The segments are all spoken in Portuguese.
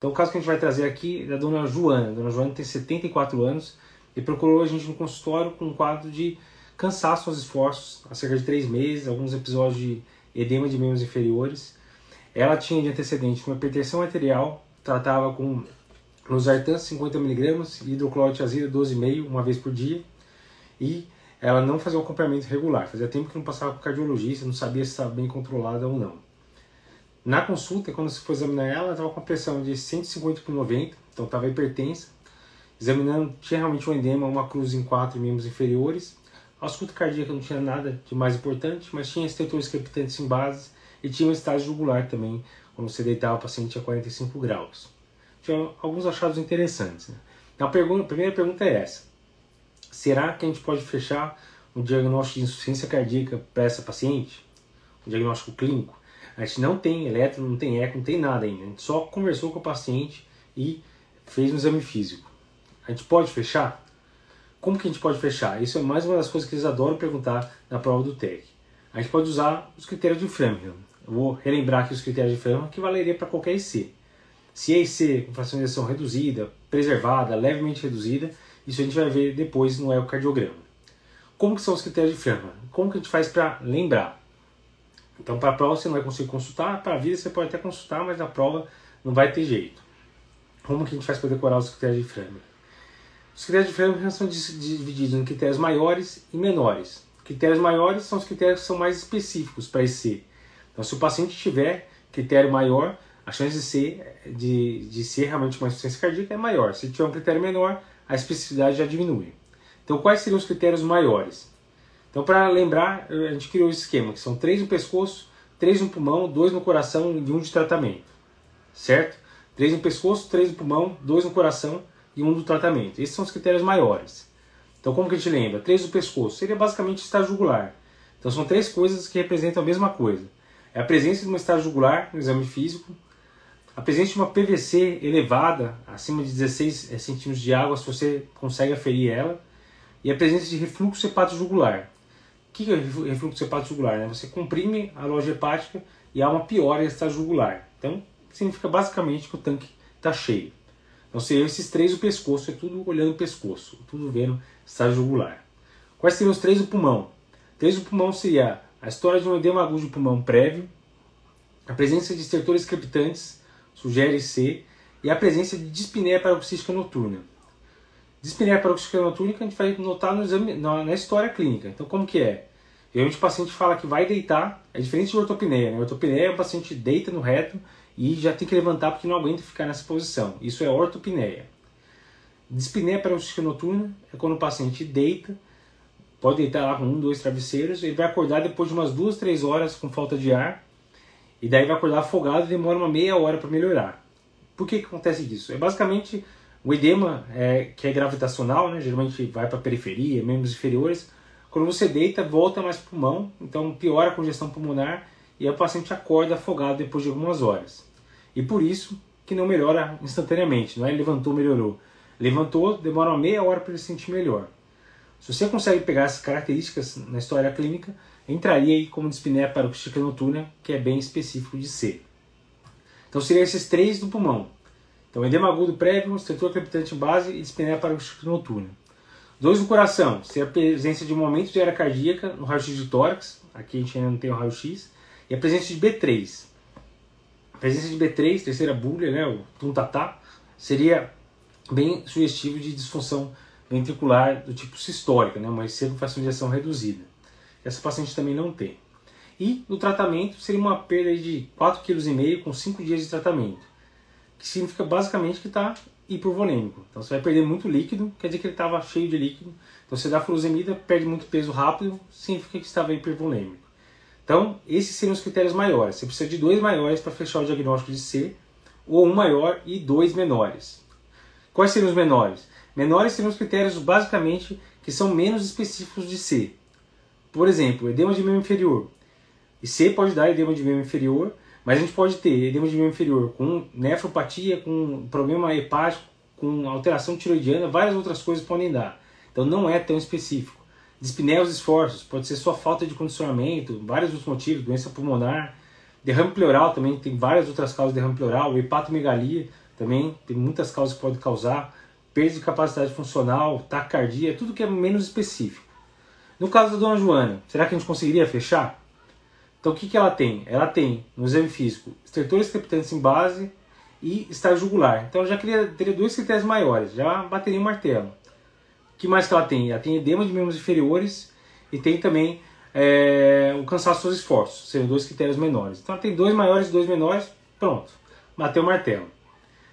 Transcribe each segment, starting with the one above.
Então o caso que a gente vai trazer aqui é da dona Joana. A dona Joana tem 74 anos e procurou a gente no consultório com um quadro de cansaço aos esforços há cerca de 3 meses, alguns episódios de edema de membros inferiores. Ela tinha de antecedente uma hipertensão arterial, tratava com losartan 50mg e hidroclorotiazida 12,5 uma vez por dia. E ela não fazia um acompanhamento regular. Fazia tempo que não passava com cardiologista, não sabia se estava bem controlada ou não. Na consulta, quando se foi examinar ela, ela estava com pressão de 150 por 90, então estava hipertensa. Examinando, tinha realmente um edema, uma cruz em quatro membros inferiores. A ausculta cardíaca não tinha nada de mais importante, mas tinha estetores crepitantes em base e tinha um estágio jugular também, quando você deitava o paciente a 45 graus. Tinha alguns achados interessantes. Né? Então a, pergunta, a primeira pergunta é essa. Será que a gente pode fechar um diagnóstico de insuficiência cardíaca para essa paciente? Um diagnóstico clínico? A gente não tem eletro, não tem eco, não tem nada ainda. A gente só conversou com o paciente e fez um exame físico. A gente pode fechar? Como que a gente pode fechar? Isso é mais uma das coisas que eles adoram perguntar na prova do TEC. A gente pode usar os critérios de Framingham. Eu vou relembrar aqui os critérios de Framingham que valeria para qualquer IC. Se é IC com ejeção reduzida, preservada, levemente reduzida, isso a gente vai ver depois no ecocardiograma. Como que são os critérios de Framingham? Como que a gente faz para lembrar? Então, para a prova você não vai conseguir consultar, para a vida você pode até consultar, mas na prova não vai ter jeito. Como que a gente faz para decorar os critérios de Framingham? Os critérios de Framingham são divididos em critérios maiores e menores. Critérios maiores são os critérios que são mais específicos para esse. Então, se o paciente tiver critério maior, a chance de ser, de, de ser realmente uma insuficiência cardíaca é maior. Se tiver um critério menor, a especificidade já diminui. Então, quais seriam os critérios maiores? Então, para lembrar, a gente criou esse esquema, que são três no pescoço, três no pulmão, dois no coração e um de tratamento. Certo? Três no pescoço, três no pulmão, dois no coração e um do tratamento. Esses são os critérios maiores. Então, como que a gente lembra? Três no pescoço seria basicamente estágio jugular. Então, são três coisas que representam a mesma coisa. É a presença de uma estágio jugular no exame físico, a presença de uma PVC elevada, acima de 16 eh, centímetros de água, se você consegue aferir ela, e a presença de refluxo hepatojugular. O que é refluxo hepatojugular? Né? Você comprime a loja hepática e há uma piora jugular. Então, significa basicamente que o tanque está cheio. Então, seriam esses três o pescoço, é tudo olhando o pescoço, tudo vendo estágio jugular. Quais seriam os três do pulmão? Três do pulmão seria a história de um edema agudo de pulmão prévio, a presença de estertores crepitantes, sugere ser, e a presença de dispneia paroxística noturna. Dispneia paroxística noturna a gente vai notar no exame, na, na, história clínica. Então, como que é? Geralmente o paciente fala que vai deitar, é diferente de ortopneia. Né? Ortopneia é o paciente deita no reto e já tem que levantar porque não aguenta ficar nessa posição. Isso é ortopneia. Dispneia paroxística noturna é quando o paciente deita, pode deitar lá com um, dois travesseiros, ele vai acordar depois de umas duas, três horas com falta de ar, e daí vai acordar afogado e demora uma meia hora para melhorar. Por que, que acontece isso? É basicamente o edema, é, que é gravitacional, né, geralmente vai para a periferia, membros inferiores. Quando você deita, volta mais para o pulmão, então piora a congestão pulmonar e o paciente acorda afogado depois de algumas horas. E por isso que não melhora instantaneamente, não é levantou, melhorou. Levantou, demora uma meia hora para ele se sentir melhor. Se você consegue pegar essas características na história clínica, entraria aí como dispneia paroxística noturna, que é bem específico de ser. Então seriam esses três do pulmão. Então, edema agudo prévio, estrutura crepitante base e dispneia paroxística noturna. Dois no coração, se a presença de um aumento de área cardíaca no raio-x de tórax, aqui a gente ainda não tem o raio-x, e a presença de B3. A presença de B3, terceira bulha, né, o tuntatá, seria bem sugestivo de disfunção ventricular do tipo sistólica, né, uma ação reduzida. Essa paciente também não tem. E no tratamento seria uma perda de 4,5 kg com 5 dias de tratamento que significa basicamente que está hipovolêmico. Então você vai perder muito líquido, quer dizer que ele estava cheio de líquido. Então você dá furosemida, perde muito peso rápido, significa que estava hipervolêmico. Então esses seriam os critérios maiores. Você precisa de dois maiores para fechar o diagnóstico de C, ou um maior e dois menores. Quais seriam os menores? Menores seriam os critérios basicamente que são menos específicos de C. Por exemplo, edema de membro inferior. E C pode dar edema de membro inferior, mas a gente pode ter edema de membro inferior com nefropatia, com problema hepático, com alteração tiroidiana, várias outras coisas podem dar. Então não é tão específico. Dispneia os esforços, pode ser só falta de condicionamento, vários outros motivos, doença pulmonar, derrame pleural também, tem várias outras causas de derrame pleural, hepatomegalia também tem muitas causas que podem causar, perda de capacidade funcional, taquicardia, tudo que é menos específico. No caso da dona Joana, será que a gente conseguiria fechar? Então o que, que ela tem? Ela tem no exame físico estertores crepitantes em base e estágio jugular. Então ela já queria, teria dois critérios maiores, já bateria o martelo. O que mais que ela tem? Ela tem edema de membros inferiores e tem também é, o cansaço dos esforços, seriam dois critérios menores. Então ela tem dois maiores e dois menores, pronto, bateu o martelo.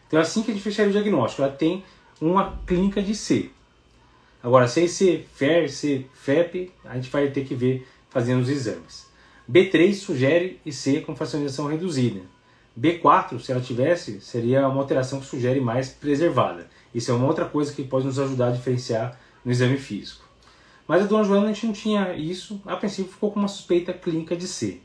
Então é assim que a gente fecharia o diagnóstico. Ela tem uma clínica de C. Agora, se é C, FER, C, FEP, a gente vai ter que ver fazendo os exames. B3 sugere IC com fracionação reduzida. B4, se ela tivesse, seria uma alteração que sugere mais preservada. Isso é uma outra coisa que pode nos ajudar a diferenciar no exame físico. Mas a dona Joana a gente não tinha isso, a princípio ficou com uma suspeita clínica de C.